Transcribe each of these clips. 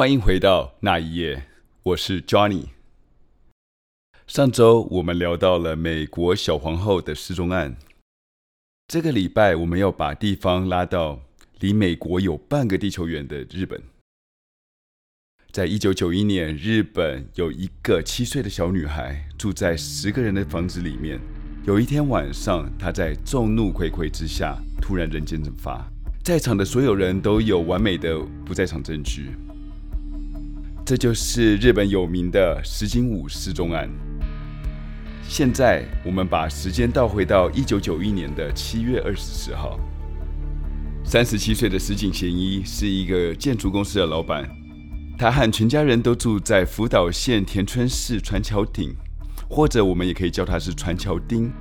欢迎回到那一夜，我是 Johnny。上周我们聊到了美国小皇后的失踪案，这个礼拜我们要把地方拉到离美国有半个地球远的日本。在一九九一年，日本有一个七岁的小女孩住在十个人的房子里面。有一天晚上，她在众怒睽睽之下突然人间蒸发，在场的所有人都有完美的不在场证据。这就是日本有名的石井武失踪案。现在我们把时间倒回到一九九一年的七月二十四号，三十七岁的石井贤一是一个建筑公司的老板，他和全家人都住在福岛县田村市船桥町，或者我们也可以叫他是船桥町。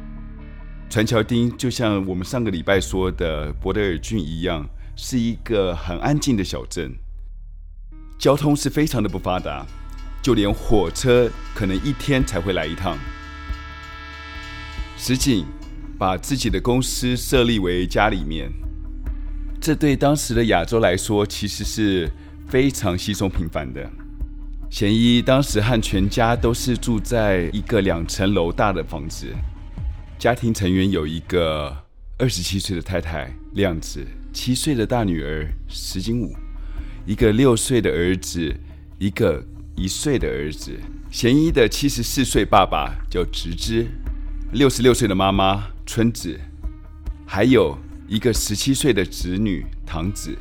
船桥町就像我们上个礼拜说的博德尔郡一样，是一个很安静的小镇。交通是非常的不发达，就连火车可能一天才会来一趟。石井把自己的公司设立为家里面，这对当时的亚洲来说其实是非常稀松平凡的。贤一当时和全家都是住在一个两层楼大的房子，家庭成员有一个二十七岁的太太亮子，七岁的大女儿石井舞。一个六岁的儿子，一个一岁的儿子。贤一的七十四岁爸爸叫直之，六十六岁的妈妈春子，还有一个十七岁的侄女唐子，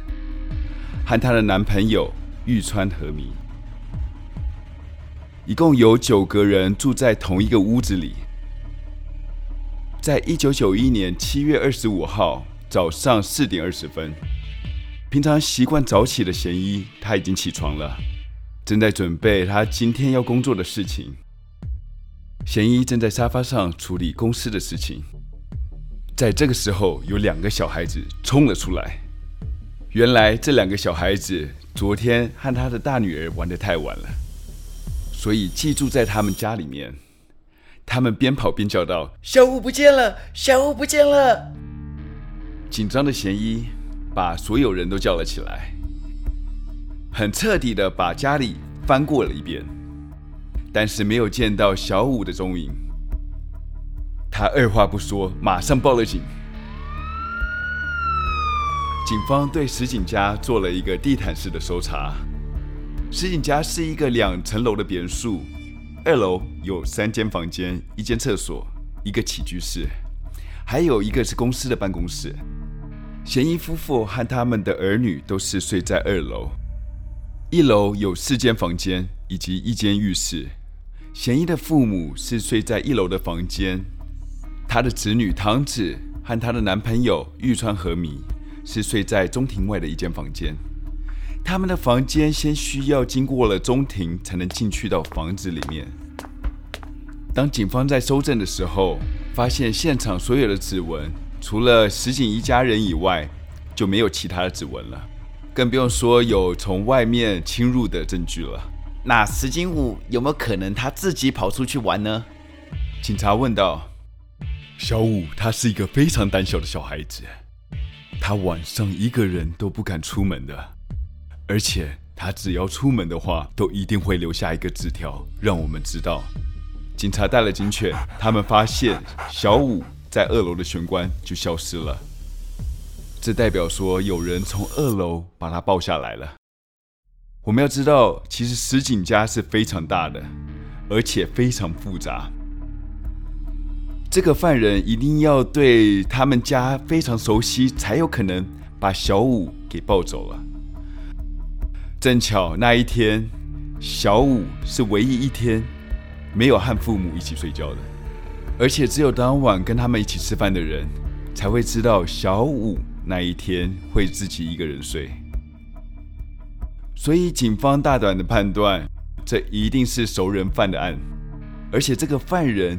和她的男朋友玉川和弥。一共有九个人住在同一个屋子里。在一九九一年七月二十五号早上四点二十分。平常习惯早起的贤一，他已经起床了，正在准备他今天要工作的事情。贤一正在沙发上处理公司的事情，在这个时候，有两个小孩子冲了出来。原来这两个小孩子昨天和他的大女儿玩得太晚了，所以寄住在他们家里面。他们边跑边叫道：“小五不见了，小五不见了！”紧张的贤一。把所有人都叫了起来，很彻底的把家里翻过了一遍，但是没有见到小舞的踪影。他二话不说，马上报了警。警方对石井家做了一个地毯式的搜查。石井家是一个两层楼的别墅，二楼有三间房间、一间厕所、一个起居室，还有一个是公司的办公室。贤一夫妇和他们的儿女都是睡在二楼，一楼有四间房间以及一间浴室。贤一的父母是睡在一楼的房间，他的子女堂子和她的男朋友玉川和弥是睡在中庭外的一间房间。他们的房间先需要经过了中庭才能进去到房子里面。当警方在搜证的时候，发现现场所有的指纹。除了石井一家人以外，就没有其他的指纹了，更不用说有从外面侵入的证据了。那石井武有没有可能他自己跑出去玩呢？警察问道。小武他是一个非常胆小的小孩子，他晚上一个人都不敢出门的，而且他只要出门的话，都一定会留下一个纸条让我们知道。警察带了警犬，他们发现小舞。在二楼的玄关就消失了，这代表说有人从二楼把他抱下来了。我们要知道，其实石井家是非常大的，而且非常复杂。这个犯人一定要对他们家非常熟悉，才有可能把小五给抱走了。正巧那一天，小五是唯一一天没有和父母一起睡觉的。而且只有当晚跟他们一起吃饭的人，才会知道小五那一天会自己一个人睡。所以警方大胆的判断，这一定是熟人犯的案，而且这个犯人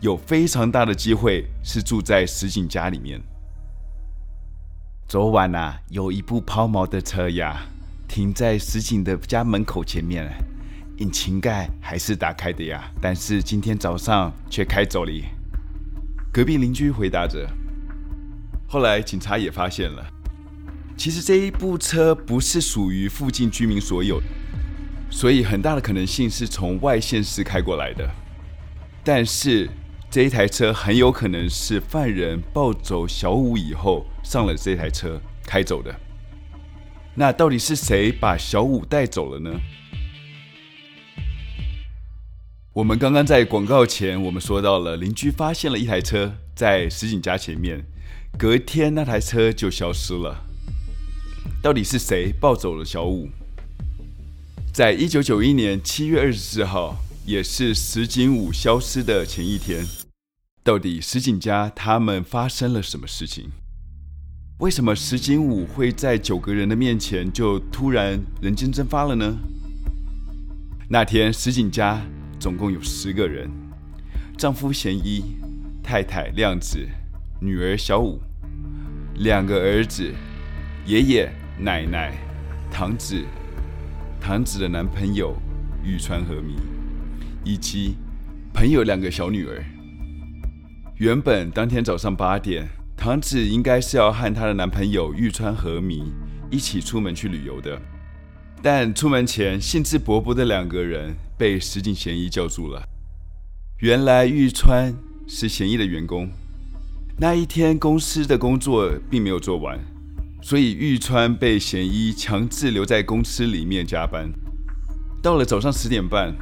有非常大的机会是住在石井家里面。昨晚啊，有一部抛锚的车呀，停在石井的家门口前面。引擎盖还是打开的呀，但是今天早上却开走了。隔壁邻居回答着。后来警察也发现了，其实这一部车不是属于附近居民所有，所以很大的可能性是从外县市开过来的。但是这一台车很有可能是犯人抱走小五以后上了这台车开走的。那到底是谁把小五带走了呢？我们刚刚在广告前，我们说到了邻居发现了一台车在石井家前面，隔天那台车就消失了。到底是谁抱走了小五？在一九九一年七月二十四号，也是石井五消失的前一天，到底石井家他们发生了什么事情？为什么石井五会在九个人的面前就突然人间蒸发了呢？那天石井家。总共有十个人：丈夫贤一、太太亮子、女儿小五、两个儿子、爷爷、奶奶、堂子、堂子的男朋友玉川和弥，以及朋友两个小女儿。原本当天早上八点，堂子应该是要和她的男朋友玉川和弥一起出门去旅游的。但出门前，兴致勃勃的两个人被石井贤一叫住了。原来玉川是贤一的员工，那一天公司的工作并没有做完，所以玉川被贤一强制留在公司里面加班。到了早上十点半，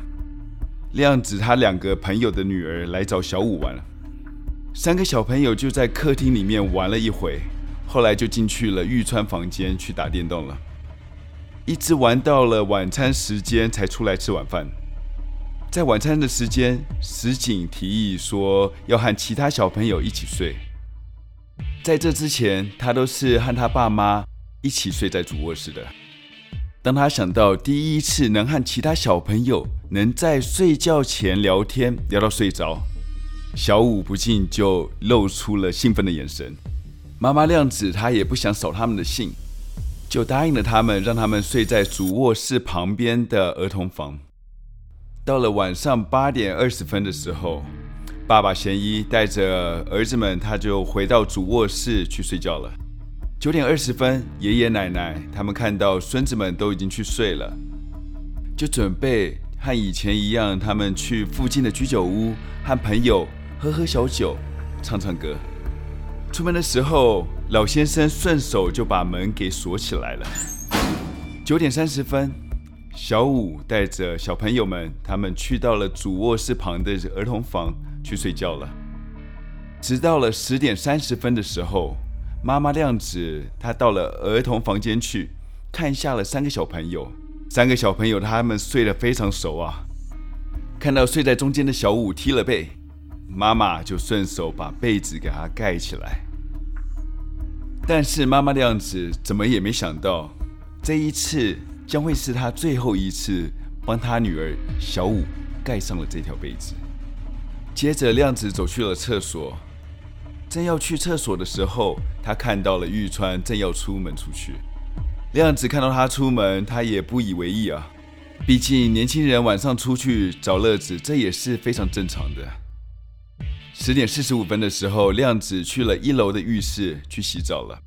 亮子他两个朋友的女儿来找小五玩，三个小朋友就在客厅里面玩了一会，后来就进去了玉川房间去打电动了。一直玩到了晚餐时间才出来吃晚饭。在晚餐的时间，石井提议说要和其他小朋友一起睡。在这之前，他都是和他爸妈一起睡在主卧室的。当他想到第一次能和其他小朋友能在睡觉前聊天聊到睡着，小五不禁就露出了兴奋的眼神。妈妈亮子她也不想扫他们的兴。就答应了他们，让他们睡在主卧室旁边的儿童房。到了晚上八点二十分的时候，爸爸贤一带着儿子们，他就回到主卧室去睡觉了。九点二十分，爷爷奶奶他们看到孙子们都已经去睡了，就准备和以前一样，他们去附近的居酒屋和朋友喝喝小酒，唱唱歌。出门的时候，老先生顺手就把门给锁起来了。九点三十分，小五带着小朋友们，他们去到了主卧室旁的儿童房去睡觉了。直到了十点三十分的时候，妈妈亮子她到了儿童房间去看下了三个小朋友。三个小朋友他们睡得非常熟啊，看到睡在中间的小五踢了被，妈妈就顺手把被子给他盖起来。但是妈妈的亮子怎么也没想到，这一次将会是她最后一次帮她女儿小五盖上了这条被子。接着亮子走去了厕所，正要去厕所的时候，她看到了玉川正要出门出去。亮子看到他出门，他也不以为意啊，毕竟年轻人晚上出去找乐子，这也是非常正常的。十点四十五分的时候，亮子去了一楼的浴室去洗澡了。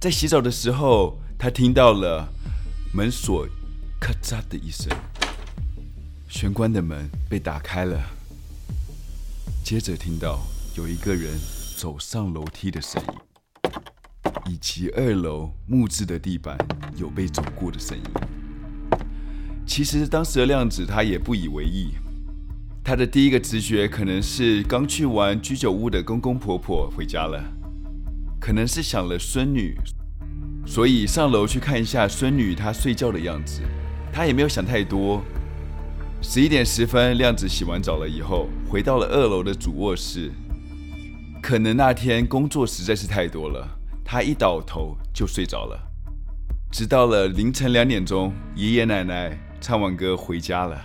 在洗澡的时候，他听到了门锁“咔嚓”的一声，玄关的门被打开了。接着听到有一个人走上楼梯的声音，以及二楼木质的地板有被走过的声音。其实当时的亮子他也不以为意。他的第一个直觉可能是刚去完居酒屋的公公婆婆回家了，可能是想了孙女，所以上楼去看一下孙女她睡觉的样子。他也没有想太多。十一点十分，亮子洗完澡了以后，回到了二楼的主卧室。可能那天工作实在是太多了，他一倒头就睡着了。直到了凌晨两点钟，爷爷奶奶唱完歌回家了。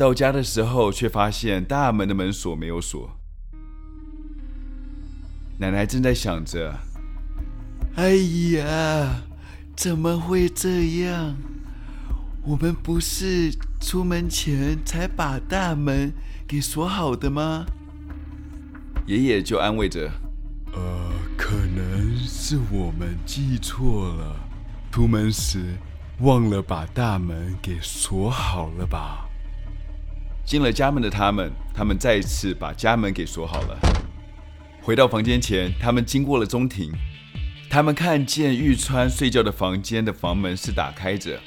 到家的时候，却发现大门的门锁没有锁。奶奶正在想着：“哎呀，怎么会这样？我们不是出门前才把大门给锁好的吗？”爷爷就安慰着：“呃，可能是我们记错了，出门时忘了把大门给锁好了吧？进了家门的他们，他们再次把家门给锁好了。回到房间前，他们经过了中庭，他们看见玉川睡觉的房间的房门是打开着。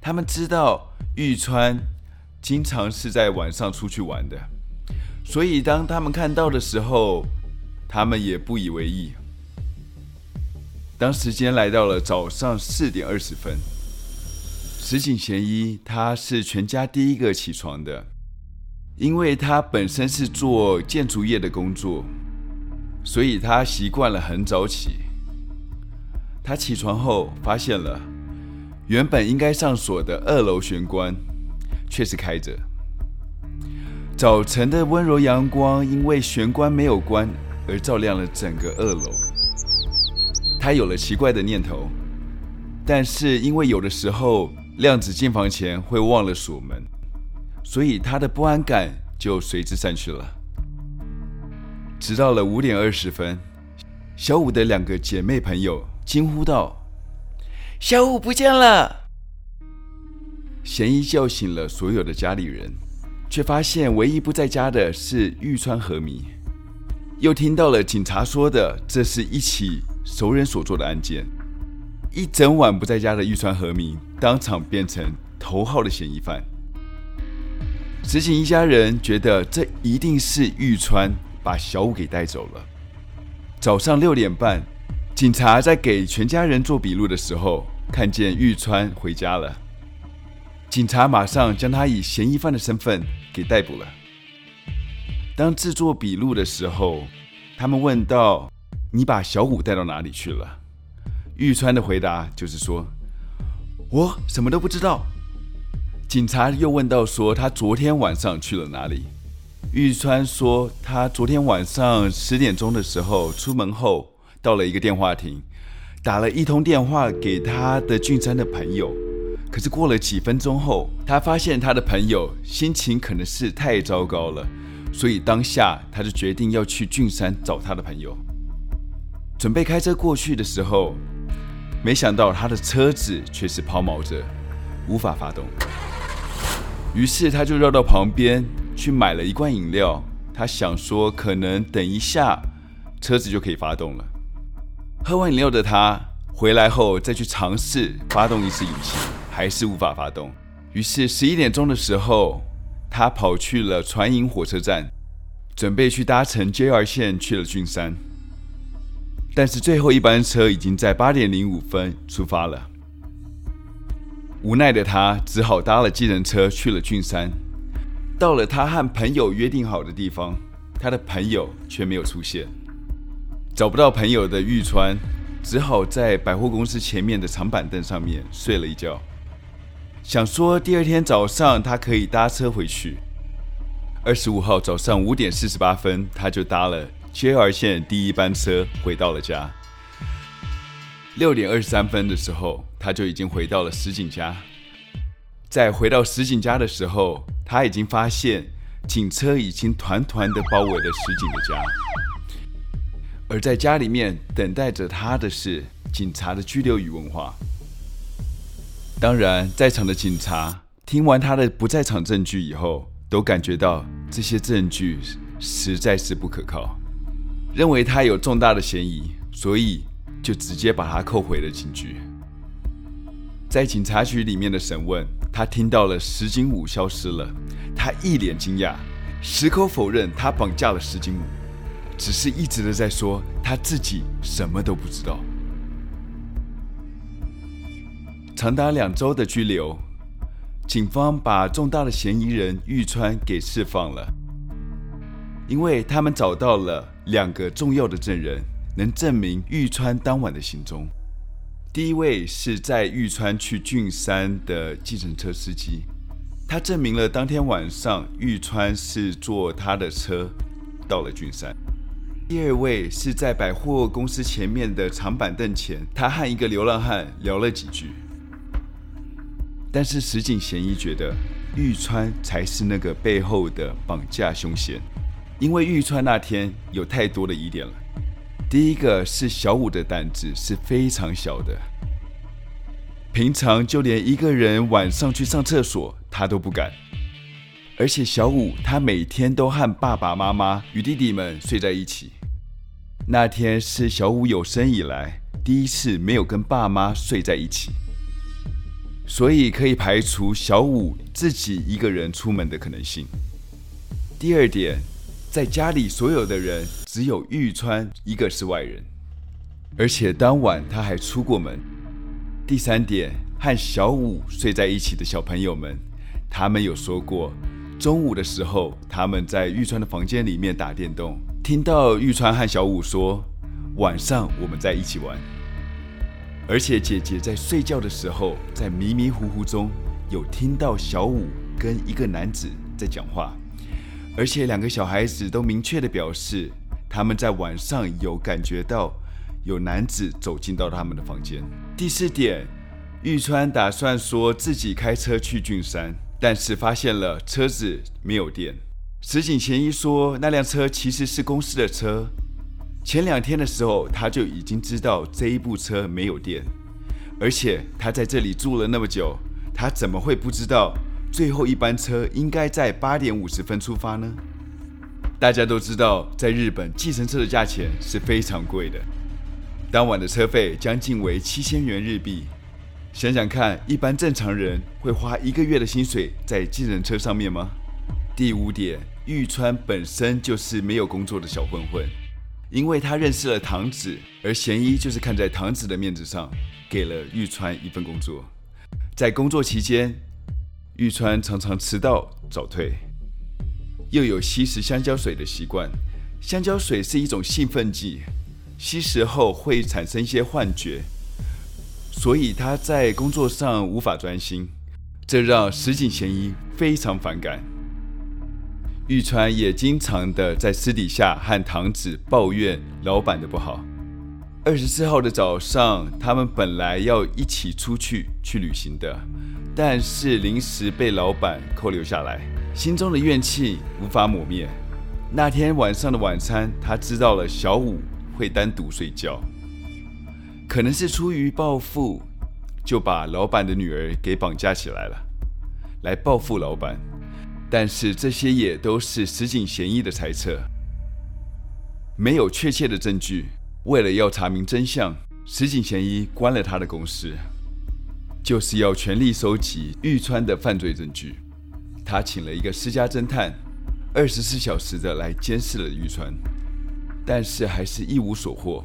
他们知道玉川经常是在晚上出去玩的，所以当他们看到的时候，他们也不以为意。当时间来到了早上四点二十分，石井贤一他是全家第一个起床的，因为他本身是做建筑业的工作，所以他习惯了很早起。他起床后发现了原本应该上锁的二楼玄关却是开着，早晨的温柔阳光因为玄关没有关而照亮了整个二楼。他有了奇怪的念头，但是因为有的时候亮子进房前会忘了锁门，所以他的不安感就随之散去了。直到了五点二十分，小五的两个姐妹朋友惊呼道：“小五不见了！”贤一叫醒了所有的家里人，却发现唯一不在家的是玉川和弥，又听到了警察说的，这是一起。熟人所做的案件，一整晚不在家的玉川和明当场变成头号的嫌疑犯。石井一家人觉得这一定是玉川把小五给带走了。早上六点半，警察在给全家人做笔录的时候，看见玉川回家了。警察马上将他以嫌疑犯的身份给逮捕了。当制作笔录的时候，他们问到。你把小五带到哪里去了？玉川的回答就是说：“我什么都不知道。”警察又问到说：“他昨天晚上去了哪里？”玉川说：“他昨天晚上十点钟的时候出门后，到了一个电话亭，打了一通电话给他的俊山的朋友。可是过了几分钟后，他发现他的朋友心情可能是太糟糕了，所以当下他就决定要去俊山找他的朋友。”准备开车过去的时候，没想到他的车子却是抛锚着，无法发动。于是他就绕到旁边去买了一罐饮料。他想说，可能等一下车子就可以发动了。喝完饮料的他回来后，再去尝试发动一次引擎，还是无法发动。于是十一点钟的时候，他跑去了船营火车站，准备去搭乘 JR 线去了郡山。但是最后一班车已经在八点零五分出发了，无奈的他只好搭了计程车去了郡山。到了他和朋友约定好的地方，他的朋友却没有出现。找不到朋友的玉川只好在百货公司前面的长板凳上面睡了一觉，想说第二天早上他可以搭车回去。二十五号早上五点四十八分，他就搭了。JR 线第一班车回到了家。六点二十三分的时候，他就已经回到了石井家。在回到石井家的时候，他已经发现警车已经团团的包围了石井的家。而在家里面等待着他的是警察的拘留与问话。当然，在场的警察听完他的不在场证据以后，都感觉到这些证据实在是不可靠。认为他有重大的嫌疑，所以就直接把他扣回了警局。在警察局里面的审问，他听到了石井武消失了，他一脸惊讶，矢口否认他绑架了石井武，只是一直的在说他自己什么都不知道。长达两周的拘留，警方把重大的嫌疑人玉川给释放了。因为他们找到了两个重要的证人，能证明玉川当晚的行踪。第一位是在玉川去郡山的计程车司机，他证明了当天晚上玉川是坐他的车到了郡山。第二位是在百货公司前面的长板凳前，他和一个流浪汉聊了几句。但是石井贤一觉得玉川才是那个背后的绑架凶嫌。因为玉川那天有太多的疑点了。第一个是小五的胆子是非常小的，平常就连一个人晚上去上厕所，他都不敢。而且小五他每天都和爸爸妈妈与弟弟们睡在一起。那天是小五有生以来第一次没有跟爸妈睡在一起，所以可以排除小五自己一个人出门的可能性。第二点，在家里所有的人只有玉川一个是外人，而且当晚他还出过门。第三点，和小五睡在一起的小朋友们，他们有说过。中午的时候，他们在玉川的房间里面打电动，听到玉川和小五说：“晚上我们在一起玩。”而且姐姐在睡觉的时候，在迷迷糊糊中有听到小五跟一个男子在讲话，而且两个小孩子都明确地表示，他们在晚上有感觉到有男子走进到他们的房间。第四点，玉川打算说自己开车去郡山。但是发现了车子没有电。石井贤一说，那辆车其实是公司的车。前两天的时候，他就已经知道这一部车没有电，而且他在这里住了那么久，他怎么会不知道最后一班车应该在八点五十分出发呢？大家都知道，在日本计程车的价钱是非常贵的，当晚的车费将近为七千元日币。想想看，一般正常人会花一个月的薪水在计程车上面吗？第五点，玉川本身就是没有工作的小混混，因为他认识了唐子，而贤一就是看在唐子的面子上，给了玉川一份工作。在工作期间，玉川常常迟到早退，又有吸食香蕉水的习惯。香蕉水是一种兴奋剂，吸食后会产生一些幻觉。所以他在工作上无法专心，这让石井贤一非常反感。玉川也经常的在私底下和堂子抱怨老板的不好。二十四号的早上，他们本来要一起出去去旅行的，但是临时被老板扣留下来，心中的怨气无法抹灭。那天晚上的晚餐，他知道了小五会单独睡觉。可能是出于报复，就把老板的女儿给绑架起来了，来报复老板。但是这些也都是石井贤一的猜测，没有确切的证据。为了要查明真相，石井贤一关了他的公司，就是要全力收集玉川的犯罪证据。他请了一个私家侦探，二十四小时的来监视了玉川，但是还是一无所获。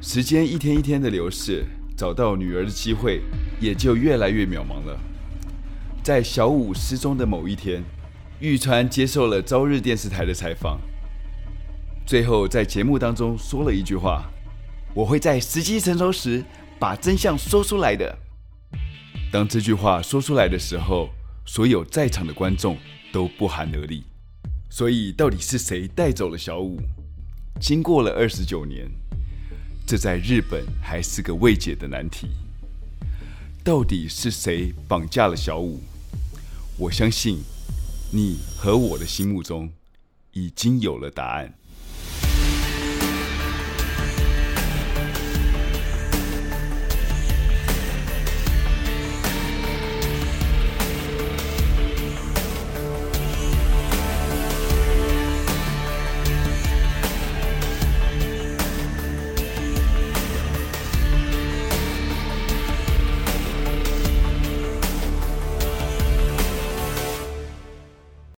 时间一天一天的流逝，找到女儿的机会也就越来越渺茫了。在小五失踪的某一天，玉川接受了朝日电视台的采访，最后在节目当中说了一句话：“我会在时机成熟时把真相说出来的。”当这句话说出来的时候，所有在场的观众都不寒而栗。所以，到底是谁带走了小五？经过了二十九年。这在日本还是个未解的难题。到底是谁绑架了小五？我相信，你和我的心目中已经有了答案。